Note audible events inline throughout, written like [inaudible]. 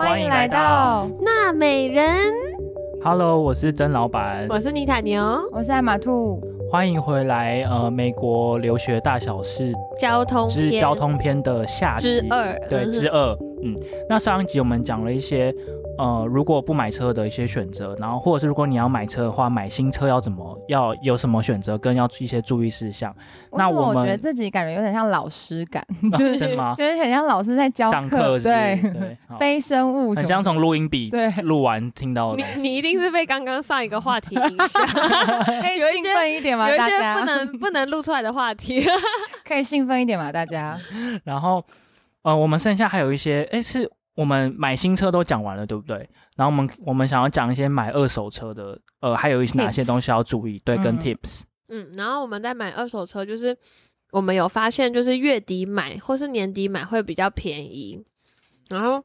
欢迎来到娜美人，Hello，我是曾老板，我是妮塔牛，我是艾玛兔，欢迎回来。呃，美国留学大小事交通篇。之交通篇的下集。之二，对嗯之二。嗯，那上一集我们讲了一些呃，如果不买车的一些选择，然后或者是如果你要买车的话，买新车要怎么要有什么选择，跟要一些注意事项。那我们我觉得自己感觉有点像老师感，[laughs] 啊 [laughs] 就是？就是很像老师在教上课对，对，非生物很像从录音笔对，录完听到的你。你一定是被刚刚上一个话题影响，[laughs] 可以兴奋一点吗？有一些大家不能不能录出来的话题。可以兴奋一点吗？大家然后呃，我们剩下还有一些，哎，是我们买新车都讲完了，对不对？然后我们我们想要讲一些买二手车的，呃，还有一些哪些东西要注意，对，跟嗯 tips。嗯，然后我们在买二手车，就是我们有发现，就是月底买或是年底买会比较便宜。然后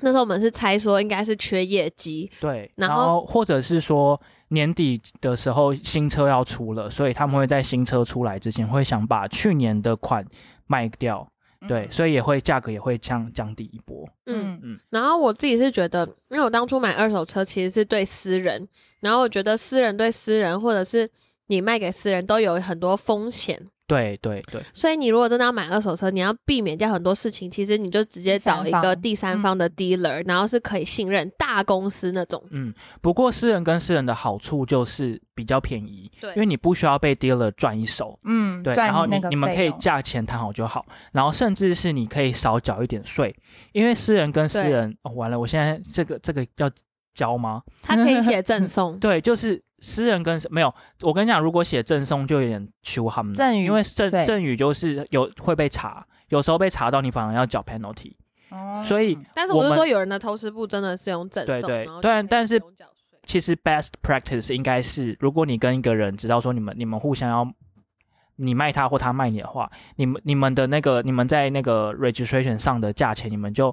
那时候我们是猜说应该是缺业绩，对，然然后或者是说年底的时候新车要出了，所以他们会在新车出来之前会想把去年的款卖掉，对，所以也会价格也会降降低一波。嗯，嗯。然后我自己是觉得，因为我当初买二手车其实是对私人，然后我觉得私人对私人，或者是你卖给私人都有很多风险，对对对，所以你如果真的要买二手车，你要避免掉很多事情，其实你就直接找一个第三方的 dealer，、然后是可以信任大公司那种。嗯，不过私人跟私人的好处就是比较便宜，对。因为你不需要被 dealer 赚一手。嗯，对，然后你你们可以价钱谈好就好，然后甚至是你可以少缴一点税，因为私人跟私人哦，完了，我现在这个这个要交吗？他可以写赠送，[laughs] 对，就是私人跟没有，我跟你讲，如果写赠送就有点羞他们，赠与因为赠对。赠与就是有会被查，有时候被查到你反而要缴 penalty，哦。所以但是我是说有人的投资部真的是用赠送，对对然后就可以对但是其实 best practice 应该是，如果你跟一个人知道说你们你们互相要。你卖他或他卖你的话，你们你们的那个你们在那个 registration 上的价钱，你们就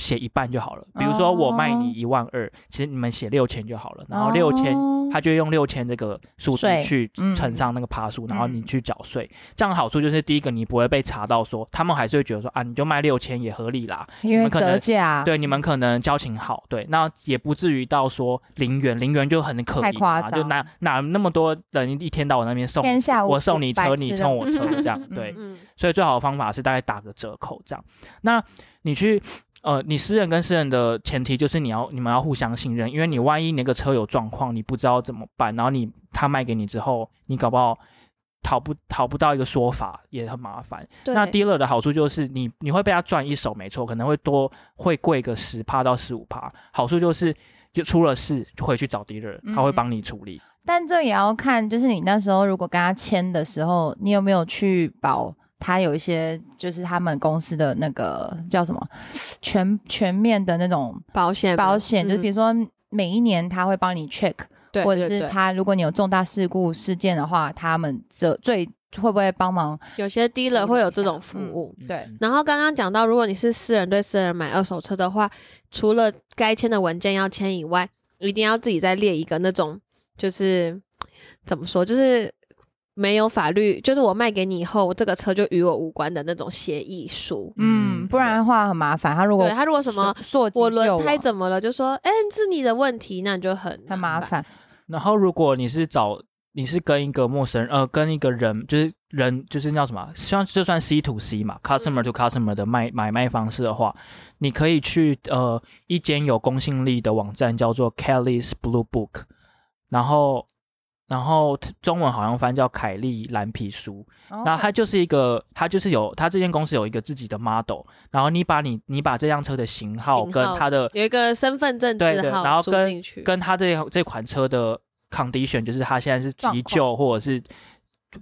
写一半就好了。比如说我卖你哦一万二，其实你们写六千就好了，然后六千哦他就用六千这个数字去嗯乘上那个趴数，然后你嗯去缴税。这样好处就是第一个你不会被查到说，他们还是会觉得说啊，你就卖六千也合理啦。因为们可能折价，对，你们可能交情好，对，那也不至于到说零元，零元就很可疑嘛，就张哪哪那么多人一天到我那边送，天下我送你车，你送我车，这样 [laughs] 嗯对。嗯，所以最好的方法是大概打个折扣这样。那你去呃，你私人跟私人的前提就是你要你们要互相信任，因为你万一那个车有状况，你不知道怎么办，然后你他卖给你之后，你搞不好讨不讨不到一个说法，也很麻烦。那 dealer 的好处就是你你会被他赚一手，没错，可能会多会贵个十趴到十五趴。好处就是就出了事就回去找 dealer，他会嗯帮你处理。但这也要看，就是你那时候如果跟他签的时候，你有没有去保他有一些，就是他们公司的那个叫什么全全面的那种保险保险，就是比如如说每一年他会帮你 check，对，或者是对对。他如果你有重大事故事件的话，他们这最会不会帮忙？有些 dealer 会有这种嗯服务。对。嗯。然后刚刚讲到，如果你是私人对私人买二手车的话，除了该签的文件要签以外，一定要自己再列一个那种，就是怎么说，就是没有法律，就是我卖给你以后，这个车就与我无关的那种协议书。嗯，不然的话很麻烦。他如果对他如果什么我轮胎怎么了，就说哎、是你的问题，那你就很很麻。烦，[laughs] 然后如果你是找你是跟一个陌生人，呃，跟一个人就是人就是叫什么，像就算 C to C 嘛，customer to customer 的卖买卖方式的话，你可以去呃一间有公信力的网站叫做 Kelly's Blue Book，然后然后中文好像翻叫凯利蓝皮书，然后它就是一个，它就是有，它这间公司有一个自己的 model，然后你把你你把这辆车的型号跟它的有一个身份证对对，然后跟，跟它这这款车的 condition，就是它现在是急救或者是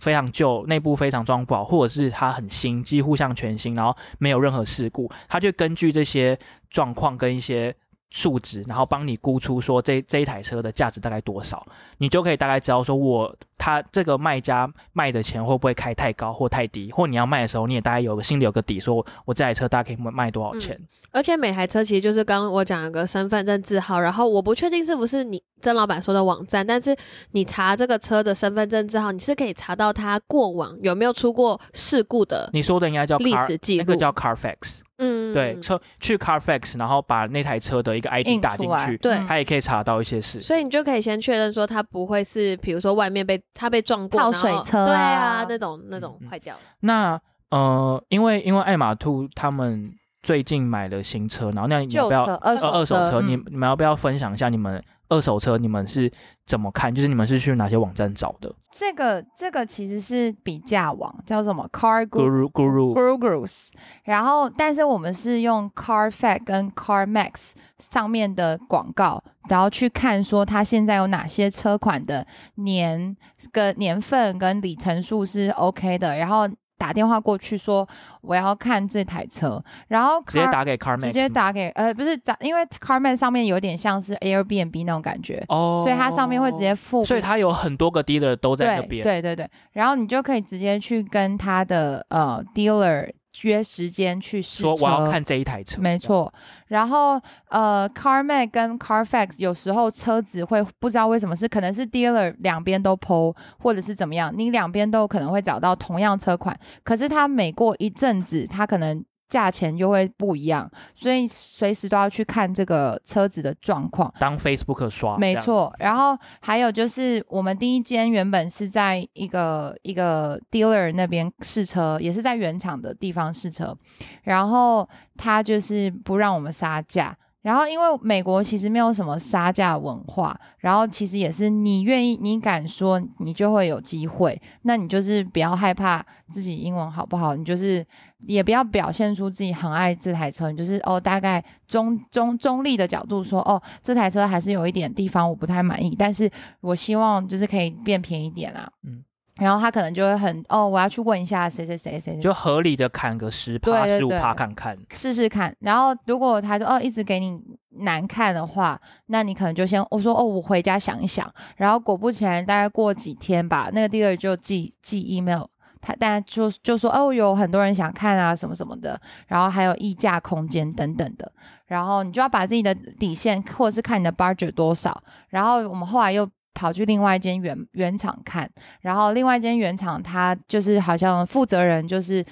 非常旧，内部非常装不好，或者是它很新，几乎像全新，然后没有任何事故，它就根据这些状况跟一些数值，然后帮你估出说这这一台车的价值大概多少，你就可以大概知道说我他这个卖家卖的钱会不会开太高或太低，或你要卖的时候你也大概有个心里有个底，说我这台车大概可以卖多少钱。而且每台车其实就是刚刚我讲有个身份证字号，然后我不确定是不是你曾老板说的网站，但是你查这个车的身份证字号，你是可以查到它过往有没有出过事故的你说的应该叫历史记录。那个叫 Carfax。嗯，对，车去 Carfax，然后把那台车的一个 ID 打进去，对嗯他也可以查到一些事。所以你就可以先确认说它不会是，比如说外面被他被撞过，泡水车啊对啊，那种那种坏掉了。那呃，因为因为爱马兔他们最近买了新车，然后那你们要不要、二二手车？嗯你你们要不要分享一下你们二手车你们是怎么看？就是你们是去哪些网站找的这个这个其实是比价网，叫什么 Car Guru？Guru Guru Gurus，然后但是我们是用 Carfax 跟 CarMax 上面的广告，然后去看说它现在有哪些车款的年跟年份跟里程数是 OK 的，然后打电话过去说我要看这台车，然后直接打给 Carman，直接打给呃不是打，因为 Carman 上面有点像是 Airbnb 那种感觉，哦，所以它上面会直接付，所以它有很多个 dealer 都在那边。对对对，然后你就可以直接去跟他的呃 dealer 约时间去试车。说我要看这一台车，没错，然后呃，CarMax 跟 Carfax 有时候车子会不知道为什么是可能是 dealer 两边都 PO，或者是怎么样，你两边都有可能会找到同样车款，可是它每过一阵子，它可能价钱又会不一样，所以随时都要去看这个车子的状况。当 Facebook 刷，没错，然后还有就是我们第一间原本是在一个一个 dealer 那边试车，也是在原厂的地方试车，然后他就是不让我们杀价。然后，因为美国其实没有什么杀价文化，然后其实也是你愿意、你敢说，你就会有机会。那你就是不要害怕自己英文好不好，你就是也不要表现出自己很爱这台车，你就是哦，大概中中中立的角度说，哦，这台车还是有一点地方我不太满意，但是我希望就是可以变便宜一点啊。嗯然后他可能就会很哦，我要去问一下谁谁谁谁谁，就合理的砍个十对趴、十五趴看看。试试看。然后如果他说哦一直给你难看的话，那你可能就先我说哦，我回家想一想。然后果不其然，大概过几天吧，那个 dealer 就寄寄 email。他但就就说哦，有很多人想看啊，什么什么的，然后还有溢价空间等等的，然后你就要把自己的底线，或者是看你的 budget 多少。然后我们后来又跑去另外一间原原厂看，然后另外一间原厂他就是好像负责人就是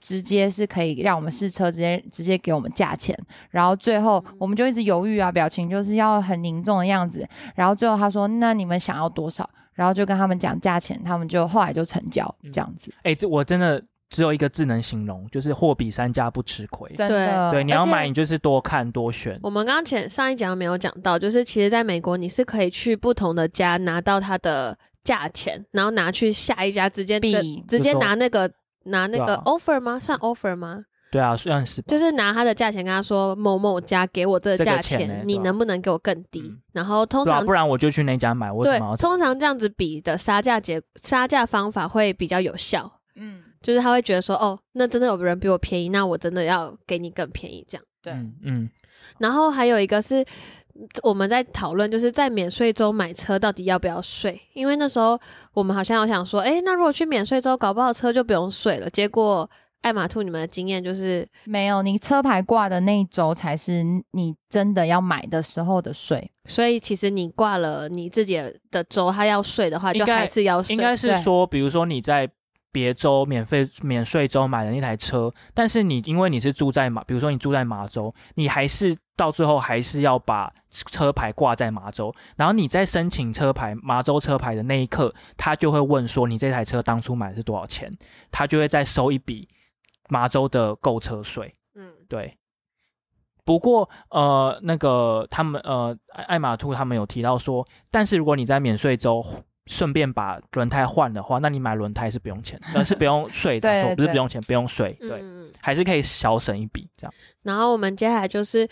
直接是可以让我们试车，直接直接给我们价钱，然后最后我们就一直犹豫啊，表情就是要很凝重的样子，然后最后他说那你们想要多少？然后就跟他们讲价钱，他们就后来就成交这样子，哎、这我真的只有一个字能形容，就是货比三家不吃亏。真的对，你要买，你就是多看多选。我们刚刚前上一讲没有讲到，就是其实在美国你是可以去不同的家拿到它的价钱，然后拿去下一家直接的比直接拿那个拿那个 offer 吗？算 offer 吗？对啊，算是。就是拿他的价钱跟他说某某家给我这个这个价钱，你能不能给我更低？嗯然后通对啊，常不然我就去那家买。对什么，通常这样子比的杀价结杀价方法会比较有效，嗯，就是他会觉得说，哦，那真的有人比我便宜，那我真的要给你更便宜这样。对嗯嗯，然后还有一个是我们在讨论，就是在免税州买车到底要不要税？因为那时候我们好像有想说，哎，那如果去免税州，搞不好车就不用税了。结果爱马兔你们的经验就是，没有，你车牌挂的那一周才是你真的要买的时候的税。所以其实你挂了你自己的州，他要税的话，就还是要税。应该是说，比如说你在别州免费免税州买的那台车，但是你因为你是住在马，比如说你住在马州，你还是到最后还是要把车牌挂在马州，然后你在申请车牌马州车牌的那一刻，他就会问说你这台车当初买的是多少钱，他就会再收一笔马州的购车税。嗯，对。不过，呃，那个他们，呃，爱爱马兔他们有提到说，但是如果你在免税州顺便把轮胎换的话，那你买轮胎是不用钱，呃，是不用税的，[laughs] 对错不是不用钱，不用税，对，还是可以小省一笔这样。然后我们接下来就是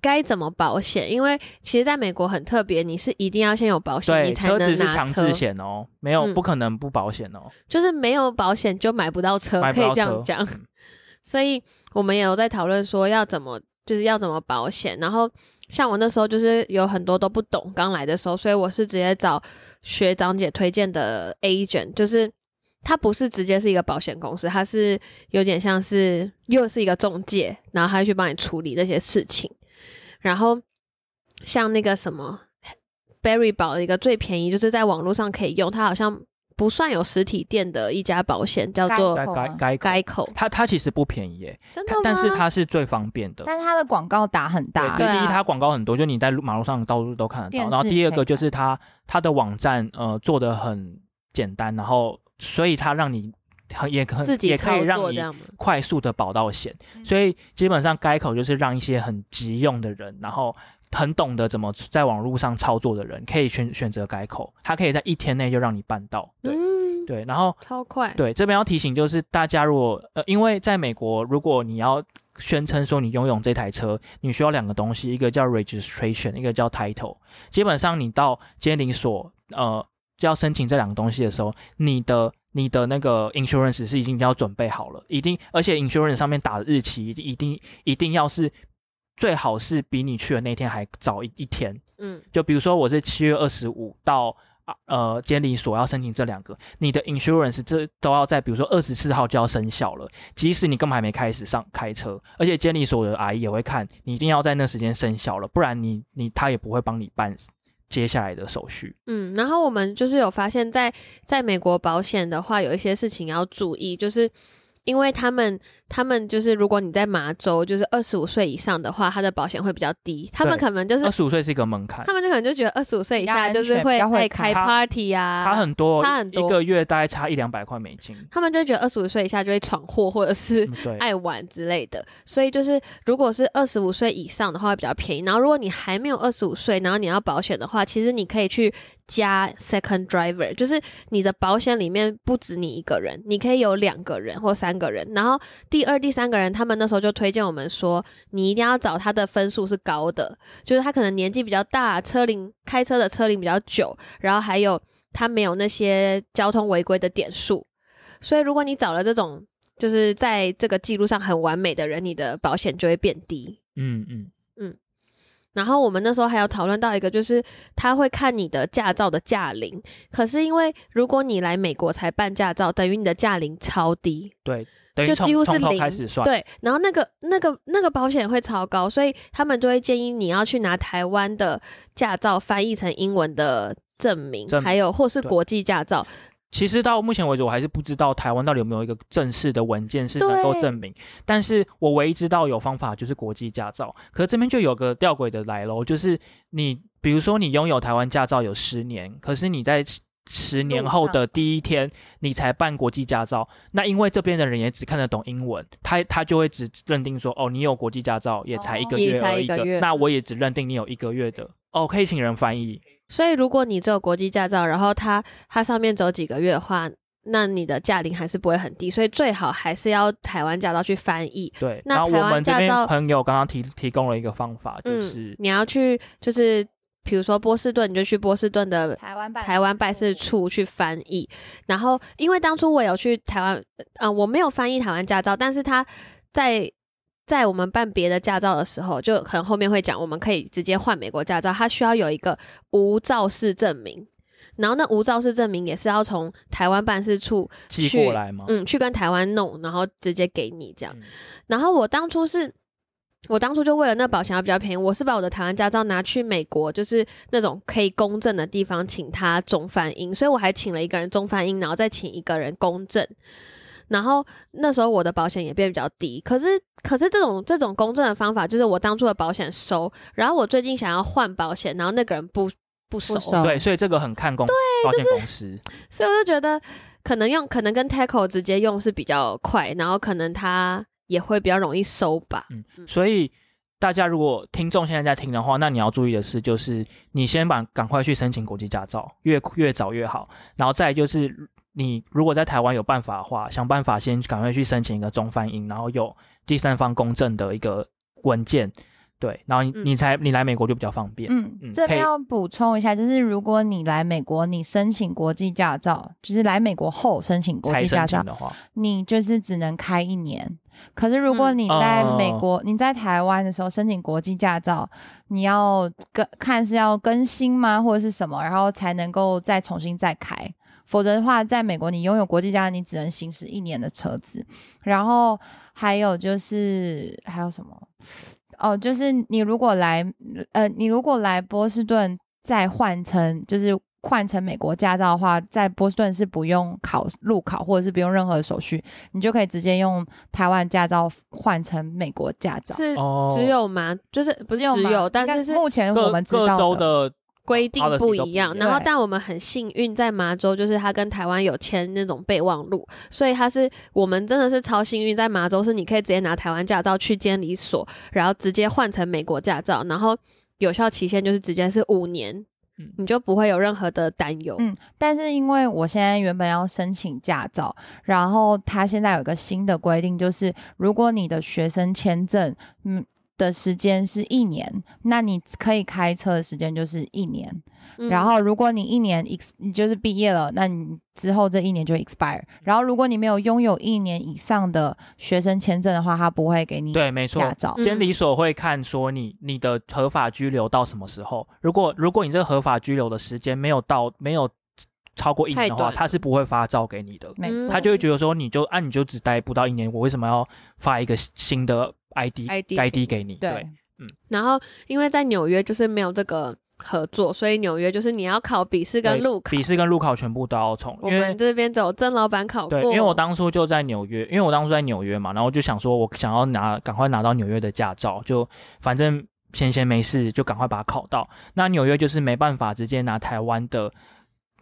该怎么保险，因为其实在美国很特别，你是一定要先有保险，你才车能拿子是强制险哦，没有嗯不可能不保险哦，就是没有保险就买不到车，可以这样讲。嗯 [laughs] 所以我们也有在讨论说要怎么，就是要怎么保险。然后像我那时候就是有很多都不懂，刚来的时候，所以我是直接找学长姐推荐的 agent，就是他不是直接是一个保险公司，他是有点像是又是一个中介，然后他会去帮你处理那些事情。然后像那个什么 Berry 保的一个最便宜，就是在网络上可以用，它好像不算有实体店的一家保险，叫做该该该该口，它它其实不便宜耶，真的但是它是最方便的。但是它的广告打很大，第一它广告很多，就你在路马路上到处都看得到。然后第二个就是它它的网站呃做的很简单，然后所以它让你很也可自己也可以让你？快速的保到险，嗯所以基本上改口就是让一些很急用的人，然后很懂得怎么在网络上操作的人，可以选选择改口，他可以在一天内就让你办到。对、嗯，对，然后超快。对这边要提醒就是大家如果呃，因为在美国，如果你要宣称说你拥有这台车，你需要两个东西，一个叫 registration，一个叫 title。基本上你到监理所呃要申请这两个东西的时候，你的你的那个 insurance 是已经要准备好了，一定，而且 insurance 上面打的日期一定一定要是最好是比你去的那天还早一一天。嗯，就比如说我是七月二十五到啊呃监理所要申请这两个，你的 insurance 这都要在比如说二十四号就要生效了，即使你根本还没开始上开车，而且监理所的阿姨也会看你一定要在那时间生效了，不然你你他也不会帮你办接下来的手续。嗯，然后我们就是有发现在，在美国保险的话，有一些事情要注意，就是因为他们他们就是如果你在麻州，就是二十五岁以上的话，他的保险会比较低，他们可能就是二十五岁是一个门槛他，们就可能就觉得二十五岁以下就是会会开 party 啊，差很多，差很多一个月大概差一两百块美金。他们就觉得二十五岁以下就会闯祸或者是爱玩之类的，所以就是如果是二十五岁以上的话会比较便宜。然后如果你还没有二十五岁，然后你要保险的话，其实你可以去加 second driver，就是你的保险里面不止你一个人，你可以有两个人或三个人。然后第二、第三个人，他们那时候就推荐我们说，你一定要找他的分数是高的，就是他可能年纪比较大，车龄开车的车龄比较久，然后还有他没有那些交通违规的点数。所以如果你找了这种就是在这个记录上很完美的人，你的保险就会变低。嗯嗯嗯，然后我们那时候还有讨论到一个，就是他会看你的驾照的驾龄，可是因为如果你来美国才办驾照，等于你的驾龄超低，对，等于就几乎是零开始算。对，然后那个那个那个保险会超高，所以他们就会建议你要去拿台湾的驾照翻译成英文的证明，还有或是国际驾照。其实到目前为止，我还是不知道台湾到底有没有一个正式的文件是能够证明。但是我唯一知道有方法就是国际驾照。可是这边就有个吊诡的来喽，就是你比如说你拥有台湾驾照有十年，可是你在十十年后的第一天你才办国际驾照，那因为这边的人也只看得懂英文，他他就会只认定说，哦，你有国际驾照也才一个月而已那我也只认定你有一个月的。哦，可以请人翻译。所以如果你只有国际驾照，然后它它上面走几个月的话，那你的驾龄还是不会很低，所以最好还是要台湾驾照去翻译。对，那我们这边朋友刚刚提提供了一个方法，就嗯是、你要去就是比如说波士顿，你就去波士顿的台湾办台湾办事处去翻译。然后因为当初我有去台湾，呃，我没有翻译台湾驾照，但是他在。在我们办别的驾照的时候，就可能后面会讲，我们可以直接换美国驾照，它需要有一个无肇事证明，然后那无肇事证明也是要从台湾办事处寄去过来吗？嗯，去跟台湾弄，然后直接给你这样。嗯然后我当初是，我当初就为了那保险要比较便宜，我是把我的台湾驾照拿去美国，就是那种可以公证的地方，请他中翻英，所以我还请了一个人中翻英，然后再请一个人公证。然后那时候我的保险也变比较低，可是可是这种这种公证的方法，就是我当初的保险收，然后我最近想要换保险，然后那个人不不收，不收对，所以这个很看公保险公司。所以我就觉得可能用可能跟 Tackle 直接用是比较快，然后可能他也会比较容易收吧。嗯，所以大家如果听众现在在听的话，那你要注意的是，就是你先把赶快去申请国际驾照，越越早越好。然后再就是，你如果在台湾有办法的话，想办法先赶快去申请一个中翻英，然后有第三方公证的一个文件，对，然后你嗯你才你来美国就比较方便。嗯嗯，这边要补充一下，就是如果你来美国，你申请国际驾照，就是来美国后申请国才际驾照，的话，你就是只能开一年。可是如果你在美国，你在台湾的时候申请国际驾照，你要跟看是要更新吗，或者是什么，然后才能够再重新再开。否则的话，在美国你拥有国际驾照，你只能行驶一年的车子。然后还有就是还有什么？[sniffs] 哦，就是你如果来呃，你如果来波士顿再换成就是换成美国驾照的话，在波士顿是不用考路考，或者是不用任何手续，你就可以直接用台湾驾照换成美国驾照。是哦，只有吗？就是不是只吗有，但是是目前我们知道州的规定不一样。然后，但我们很幸运，在麻州就是他跟台湾有签那种备忘录，所以他是我们真的是超幸运，在麻州是你可以直接拿台湾驾照去监理所，然后直接换成美国驾照，然后有效期限就是直接是五年，嗯你就不会有任何的担忧。嗯，但是因为我现在原本要申请驾照，然后他现在有一个新的规定，就是如果你的学生签证，嗯。的时间是一年，那你可以开车的时间就是一年。嗯然后，如果你一年 ex 你就是毕业了，那你之后这一年就 expire。然后，如果你没有拥有一年以上的学生签证的话，他不会给你对，没错驾，照。嗯监理所会看说你你的合法居留到什么时候。如果如果你这个合法居留的时间没有到没有超过一年的话，他是不会发照给你的。他就会觉得说，你就啊，你就只待不到一年，我为什么要发一个新的 ID ID ID 给你？对，嗯然后因为在纽约就是没有这个合作，所以纽约就是你要考笔试跟路考。笔试跟路考全部都要从，我们这边只有曾老板考过，对，因为我当初就在纽约，因为我当初在纽约嘛，然后就想说，我想要拿赶快拿到纽约的驾照，就反正闲闲没事就赶快把它考到。那纽约就是没办法直接拿台湾的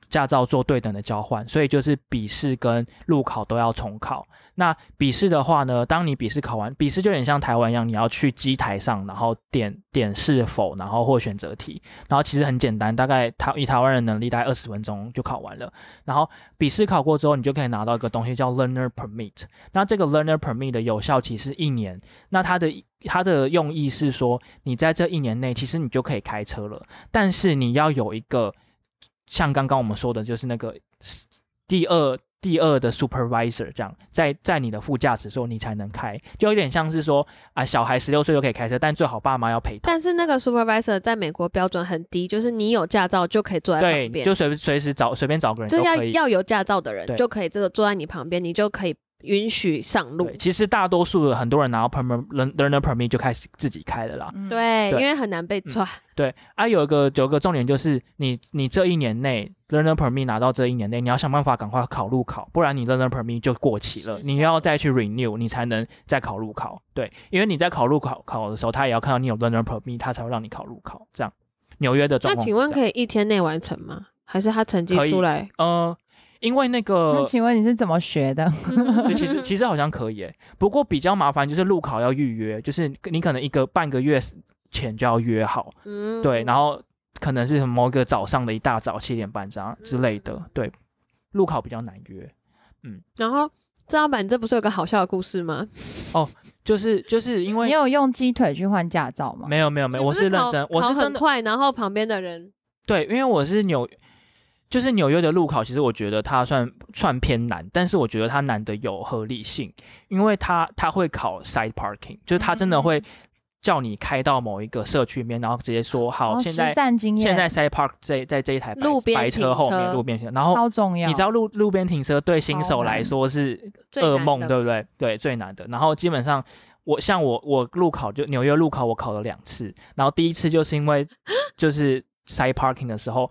驾照做对等的交换，所以就是笔试跟路考都要重考。那笔试的话呢，当你笔试考完，笔试就有点像台湾一样，你要去机台上，然后点点是否，然后或选择题，然后其实很简单，大概台以台湾人能力大概二十分钟就考完了。然后笔试考过之后，你就可以拿到一个东西叫 Learner Permit。那这个 Learner Permit 的有效期是一年。那它的它的用意是说，你在这一年内，其实你就可以开车了，但是你要有一个像刚刚我们说的，就是那个第二。第二的 supervisor 这样，在在你的副驾驶时候你才能开，就有点像是说啊，小孩十六岁就可以开车，但最好爸妈要陪同。但是那个 supervisor 在美国标准很低，就是你有驾照就可以坐在旁，边，就随随时找随便找个人就要。要有驾照的人就可以这个坐在你旁边，你就可以允许上路，。其实大多数的很多人拿到 permit learner permit 就开始自己开了啦。嗯，对，对因为很难被抓。对啊，有一个有一个重点就是你你这一年内 learner permit 拿到这一年内，你要想办法赶快考路考，不然你 learner permit 就过期了是，你要再去 renew，你才能再考路考。对，因为你在考路考考的时候，他也要看到你有 learner permit，他才会让你考路考。这样，纽约的状况。那请问可以一天内完成吗？还是他成绩出来？呃，因为那个那个请问你是怎么学的？对，其实其实好像可以诶，不过比较麻烦就是路考要预约，就是你可能一个半个月前就要约好，嗯对，然后可能是某个早上的一大早七点半这样之类的，对，路考比较难约，嗯然后郑老板，这不是有个好笑的故事吗？哦就是就是因为你有用鸡腿去换驾照吗？没有没有没有，我是认真，我是真的快，然后旁边的人对，因为我是纽。就是纽约的路考，其实我觉得它算算偏难，但是我觉得它难的有合理性，因为它它会考 side parking，就是它真的会叫你开到某一个社区里面，然后直接说好，哦，现在实战经验现在 side park 这在这一台白路边白车后面路边停车，然后超重要。你知道路路边停车对新手来说是最难噩梦，对不对？对，最难的。然后基本上我像我我路考就纽约路考我考了两次，然后第一次就是因为 [laughs] 就是 side parking 的时候，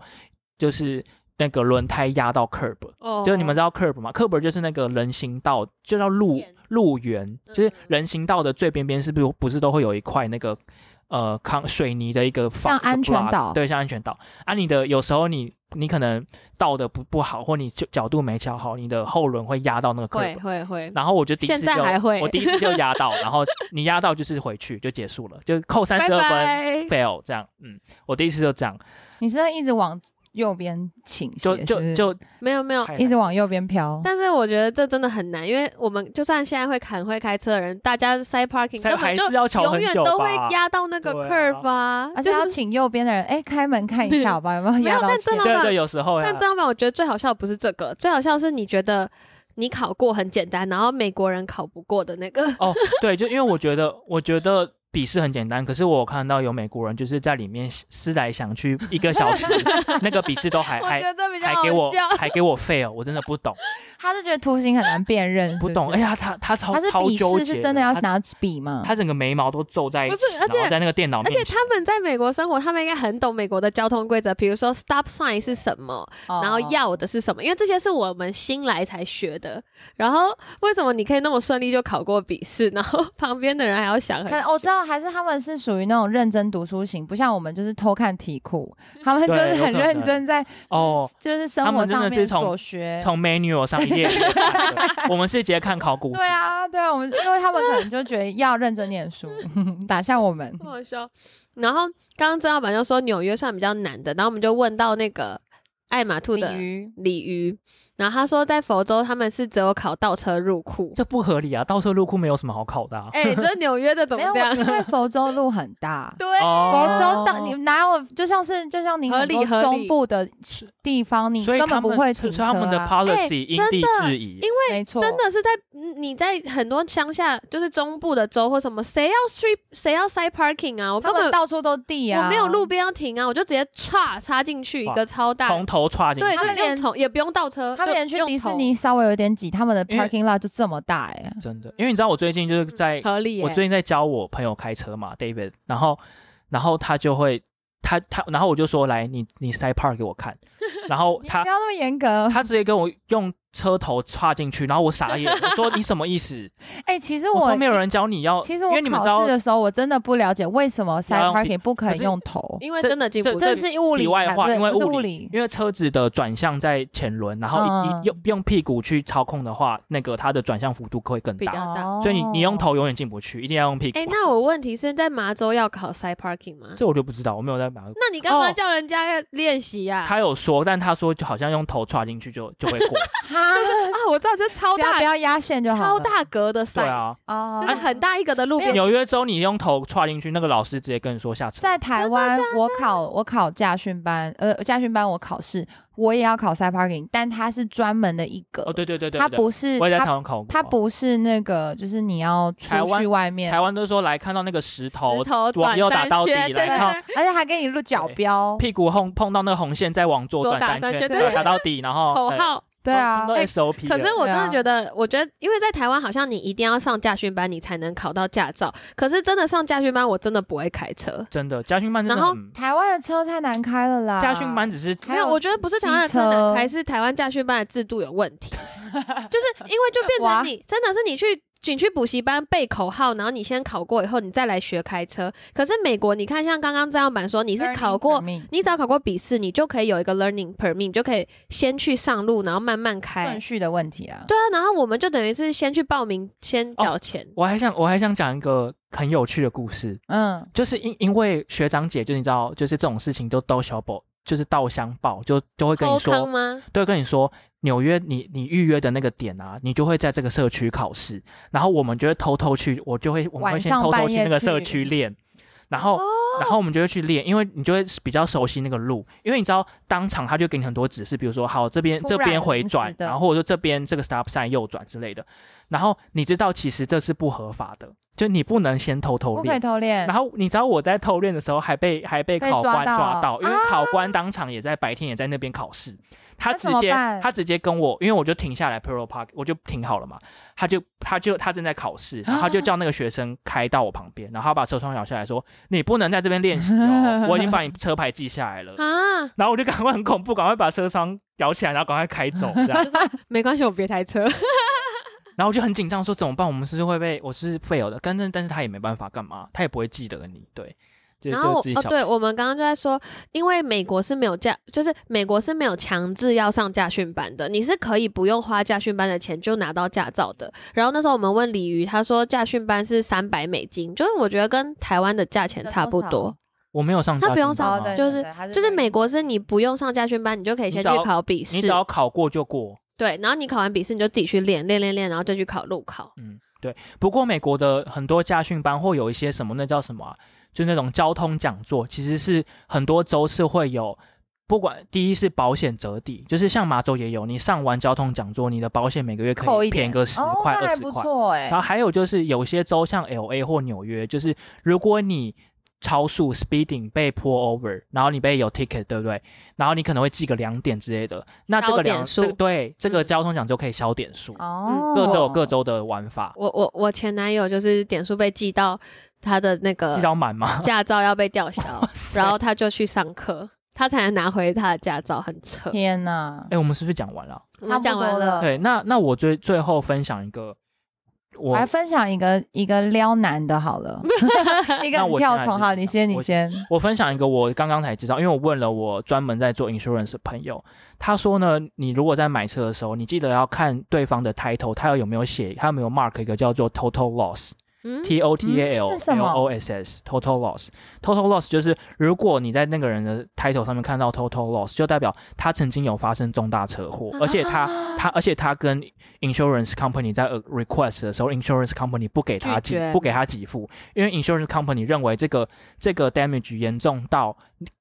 就是那个轮胎压到 curb，哦，就是你们知道 curb 吗？curb 就是那个人行道，就叫路路缘，就是嗯人行道的最边边是不是不是都会有一块那个呃康水泥的一个防像安全岛对，像安全岛啊。你的有时候你你可能倒的不不好，或你就角度没调好，你的后轮会压到那个 curb。会会，然后我就第一次就还会。我第一次就 [laughs] 压到，然后你压到就是回去就结束了，就扣三十二分 fail 这样。嗯，我第一次就这样，你是会一直往右边倾斜，就就就没有没有。一直往右边飘。但是我觉得这真的很难，因为我们就算现在会很会开车的人，大家 side parking 根本就是要瞧永远都会压到那个 curve 啊，而且就是要请右边的人，哎，开门看一下，好吧，有没有 [laughs] 没有压到线但真的？对对，有时候呀但这样吧，我觉得最好笑的不是这个，最好笑是你觉得你考过很简单，然后美国人考不过的那个。哦，对，就因为我觉得，我觉得笔试很简单，可是我有看到有美国人就是在里面思来想去一个小时，[laughs] 那个笔试都还还还给我。还给我 fail，我真的不懂他是觉得图形很难辨认，不懂。哎呀，他他超他是笔超纠结试是真的要拿笔吗？他整个眉毛都皱在一起然后在那个电脑而且。他们在美国生活，他们应该很懂美国的交通规则，比如说 stop sign 是什么，然后哦要的是什么，因为这些是我们新来才学的。然后为什么你可以那么顺利就考过笔试，然后旁边的人还要想我知道，还是他们是属于那种认真读书型，不像我们就是偷看题库，[laughs] 他们就是很认真在哦，就是生活上面所学。从 menu 上一页 [laughs] 我们是直接看考古题。对啊，对啊，我们因为他们可能就觉得要认真念书，[laughs] 打下我们。好笑。然后刚刚曾老板就说纽约算比较难的，然后我们就问到那个爱马兔的鲤鱼鲤鱼，然后他说在佛州他们是只有考倒车入库。这不合理啊！倒车入库没有什么好考的、啊。哎、这纽约的怎没有，么这样？因为佛州路很大。[laughs] 对，哦佛州大，你哪有就像是就像你合很多理中部的地方，你根所以他们本不会停车、啊。所以他们的 policy 因地真的制宜。因为没错，真的是在嗯你在很多乡下，就是中部的州或什么，谁要 street 谁要 side parking 啊？我根本到处都地啊，我没有路边要停啊，我就直接歘插进去一个超大，从头插进去，对，就连用从也不用倒车，他们连去迪士尼稍微有点挤，他们的 parking lot 就这么大哎、真的，因为你知道我最近就是在，合理耶。我最近在教我朋友开车嘛，David，然后然后他就会他他，然后我就说来你你 side park 给我看，然后他不要那么严格。他直接跟我用车头插进去，然后我傻眼，我说你什么意思？[laughs] 哎、其实我我没有人教你要，其实我为你们知道考试的时候，我真的不了解为什么 side parking 不可以用头，因为真的进不去，这是物理外话，对因为物不是物理因为车子的转向在前轮，然后用用屁股去操控的话，那个它的转向幅度会更大，比较大。哦所以你你用头永远进不去，一定要用屁股。哎、那我问题是在麻州要考 side parking 吗？这我就不知道，我没有在麻州。那你干嘛哦叫人家练习呀、他有说，但他说就好像用头插进去就就会过。[laughs] 就是，啊，我知道，就超大不要不要压线就好了。超大格的对 sign，、啊，哦就是很大一格的路边。纽约州你用头插进去，那个老师直接跟你说下车。在台湾，我考我考驾训班，呃，驾训班我考试，我也要考 side parking，但它是专门的一个，哦，对对对对，它不是我也在台它湾考过。它不是那个，就是你要出去外面。台，湾都说来看到那个石头石头往右打到底，三圈对来看对而且还给你录脚标，屁股碰碰到那个红线，再往左左转圈对打到底，然后口号。对啊都，SOP 了。可是我真的觉得，我觉得，因为在台湾好像你一定要上驾训班，你才能考到驾照。可是真的上驾训班，我真的不会开车。真的驾训班真的然后，台湾的车太难开了啦，驾训班只是没有，我觉得不是台湾的车难开，是台湾驾训班的制度有问题。就是因为就变成你真的是你去你去补习班背口号，然后你先考过以后，你再来学开车。可是美国，你看像刚刚这样板说，你是考过你只要考过笔试，你就可以有一个 learning permit，你就可以先去上路，然后慢慢开顺。序的问题啊。对啊，然后我们就等于是先去报名，先缴钱。我还想我还想讲一个很有趣的故事，嗯，就是因因为学长姐就你知道，就是这种事情都都小宝，就是稻香报，就就会跟你说，吗？都会跟你说纽约你你预约的那个点啊，你就会在这个社区考试，然后我们就会偷偷去，我就会我们会先偷偷去那个社区练，然后。哦，然后我们就会去练，因为你就会比较熟悉那个路，因为你知道当场他就给你很多指示，比如说好这边这边回转，然后或者说这边这个 stop sign 右转之类的，然后你知道其实这是不合法的，就你不能先偷偷不可以练。偷练。然后你知道我在偷练的时候还被还被被考官抓到抓到，因为啊考官当场也在白天也在那边考试，他直接他直接跟我，因为我就停下来 Pearl Park，我就停好了嘛，他就他就他正在考试，然后他就叫那个学生开到我旁边，然后他把车窗摇下来说：“你不能在这边练习哦，我已经把你车牌记下来了。”啊，然后我就赶快很恐怖，赶快把车窗摇起来，然后赶快开走，这样。没关系，我别开车。然后我就很紧张，说怎么办？我们是不是会被我是 fail 的，但是但是他也没办法干嘛，他也不会记得你，对，就然后哦，对，我们刚刚就在说，因为美国是没有驾，就是美国是没有强制要上驾训班的，你是可以不用花驾训班的钱就拿到驾照的。然后那时候我们问鲤鱼，他说驾训班是三百美金，就是我觉得跟台湾的价钱差不多。我没有上他不用上就是就是美美国是你不用上驾训班，你就可以先去考笔试你只，要考过就过。对，然后你考完笔试你就自己去练练练练，然后再去考路考。嗯，对。不过美国的很多驾训班或有一些什么，那叫什么、啊？就那种交通讲座，其实是很多州是会有不管第一是保险折抵，就是像马州也有，你上完交通讲座，你的保险每个月可以便宜个十块、哦那还不二十块。错哎然后还有就是有些州像 L A 或纽约，就是如果你超速 speeding 被 pull over，然后你被有 ticket，对不对？然后你可能会记个两点之类的，那这个两点数这对这个嗯交通讲就可以消点数，哦，各州有各州的玩法，我我我前男友就是点数被记到他的那个记到满吗？驾照要被吊销，[laughs] 然后他就去上课，他才能拿回他的驾照，很扯。天哪哎，，我们是不是讲完了？我们讲完差不多了了，对，那那我最最后分享一个，我我来分享一个一个撩男的好了，[laughs] 一个跳桶，好，你先，你我先，我分享一个我刚刚才知道，因为我问了我专门在做 insurance 的朋友，他说呢，你如果在买车的时候，你记得要看对方的 title，他有没有写，他有没有 mark 一个叫做 total loss。嗯，T O T A L L 么 O S S total loss total loss 就是如果你在那个人的 title 上面看到 total loss，就代表他曾经有发生重大车祸，而且他他而且他跟 insurance company 在呃 request 的时候，insurance company 不给他给不给他给付，因为 insurance company 认为这个这个 damage 严重到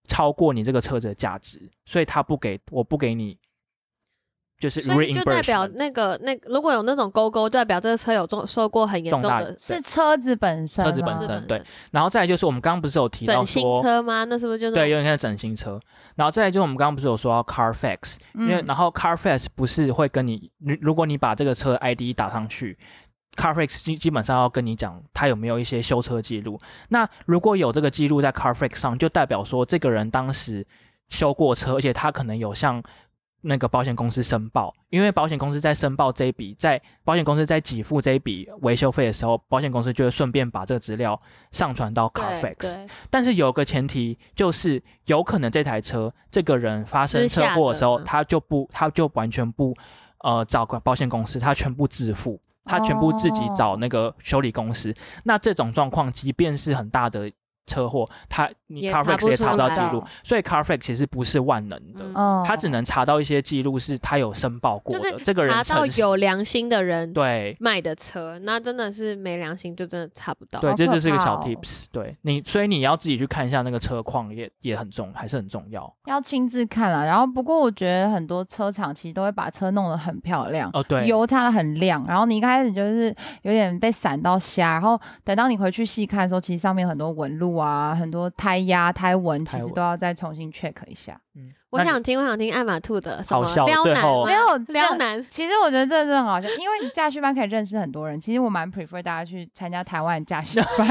超过你这个车子的价值，所以他不给我不给你。就是所以就代表那个那如果有那种勾勾，代表这个车有重受过很严重的是车子本身，车子本身对，然后再来就是我们刚刚不是有提到整新说，车吗？那是不是就是对，有点像整新车。然后再来就是我们刚刚不是有说到 Carfax，、因为嗯然后 Carfax 不是会跟你，如如果你把这个车 ID 打上去，Carfax 基基本上要跟你讲他有没有一些修车记录。那如果有这个记录在 Carfax 上，就代表说这个人当时修过车，而且他可能有向那个保险公司申报，因为保险公司在申报这一笔，在保险公司在给付这一笔维修费的时候，保险公司就会顺便把这个资料上传到 Carfax。但是有个前提，就是有可能这台车这个人发生车祸的时候，他就不，他就完全不呃找保险公司，他全部自付，他全部自己找那个修理公司。那这种状况，即便是很大的车祸，他你 Carfax 也查不到记录，所以 Carfax 其实不是万能的。嗯哦他只能查到一些记录是他有申报过的，就是这个人查到诚实有良心的人对卖的车，那真的是没良心，就真的查不到。对，好可这就是一个小怕哦 tips。对你，所以你要自己去看一下那个车况也也很重，还是很重要要亲自看啊。然后不过我觉得很多车厂其实都会把车弄得很漂亮。哦。对，油擦的很亮，然后你一开始就是有点被闪到瞎，然后等到你回去细看的时候，其实上面有很多纹路啊，很多胎压、胎纹，其实都要再重新 check 一下。嗯我想听，我想听艾玛兔的什么好笑撩男最后没有撩男，其实我觉得这真的很好笑，因为你驾训班可以认识很多人。其实我蛮 prefer 大家去参加台湾的驾训班，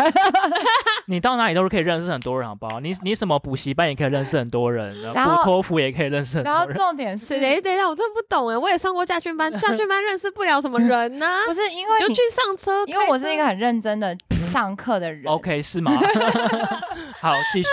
[laughs] 你到哪里都是可以认识很多人，好不好？你你什么补习班也可以认识很多人，然 [laughs] 然后托福也可以认识很然后。重点是，谁等一下，我真的不懂哎，我也上过驾训班，[laughs] 驾训班认识不了什么人呢，不是因为就去上车，因为我是一个很认真的上课的人 OK 是吗？[laughs] 好，继续。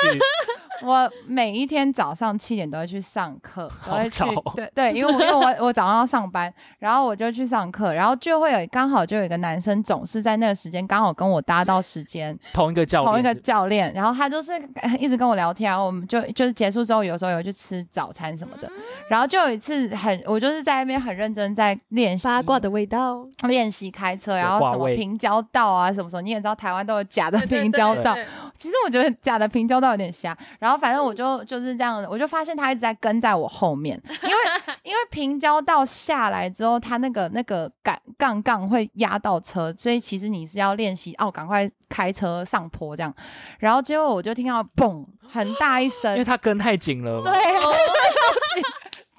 我每一天早上七点都会去上课，都会去对对，因为我因为我我早上要上班，然后我就去上课，然后就会有刚好就有一个男生总是在那个时间刚好跟我搭到时间，[laughs] 同一个教，同一个教练，然后他就是 [laughs] 一直跟我聊天，然后我们就就是结束之后，有时候有去吃早餐什么的，然后就有一次很我就是在那边很认真在练习八卦的味道，练习开车，然后什么平交道啊什么什么，你也知道台湾都有假的平交道，对，其实我觉得假的平交道有点瞎，然后反正我就就是这样，我就发现他一直在跟在我后面，[laughs] 因为因为平交道下来之后，他那个那个杆杠杠会压到车，所以其实你是要练习哦，赶快开车上坡这样，然后结果我就听到嘣很大一声。因为，他跟太紧了，对，[laughs]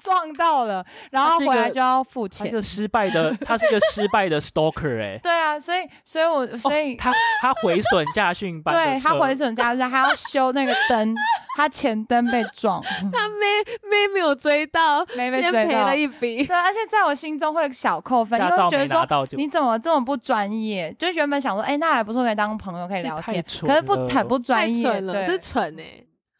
撞到了，然后回来就要付钱。他是一个失败的，[laughs] 他是一个失败的 stalker 哎、对啊，所以所以我所以、哦他他毁损驾训班对他毁损驾驶，还要修那个灯，[laughs] 他前灯被撞，他没没没有追到，没被追到先赔了。一笔。对，而且在我心中会小扣分，因为觉得说你怎么这么不专业？就原本想说，哎、那还不错，可以当朋友，可以聊天，太蠢可是不了很不专太业，对，是蠢哎、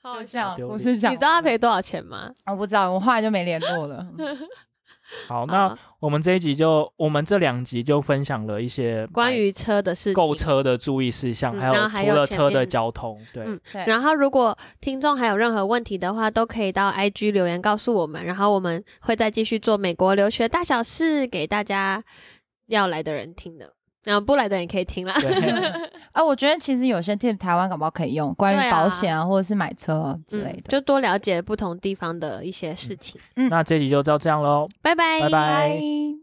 好就这样好，丢脸不是这样。你知道他赔多少钱吗？我不知道，我后来就没联络了。[laughs] 好，那我们这一集就，我们这两集就分享了一些关于车的事情。购车的注意事项，还有除了车的交通，对，嗯对，然后，如果听众还有任何问题的话，都可以到 IG 留言告诉我们，然后我们会再继续做美国留学大小事给大家要来的人听的。然后不来的人也可以听啦。对，[laughs] 啊，我觉得其实有些 tip 台湾搞不好可以用，关于保险啊，或者是买车之类的。嗯就多了解不同地方的一些事情。嗯那这集就到这样喽。拜拜，拜拜拜。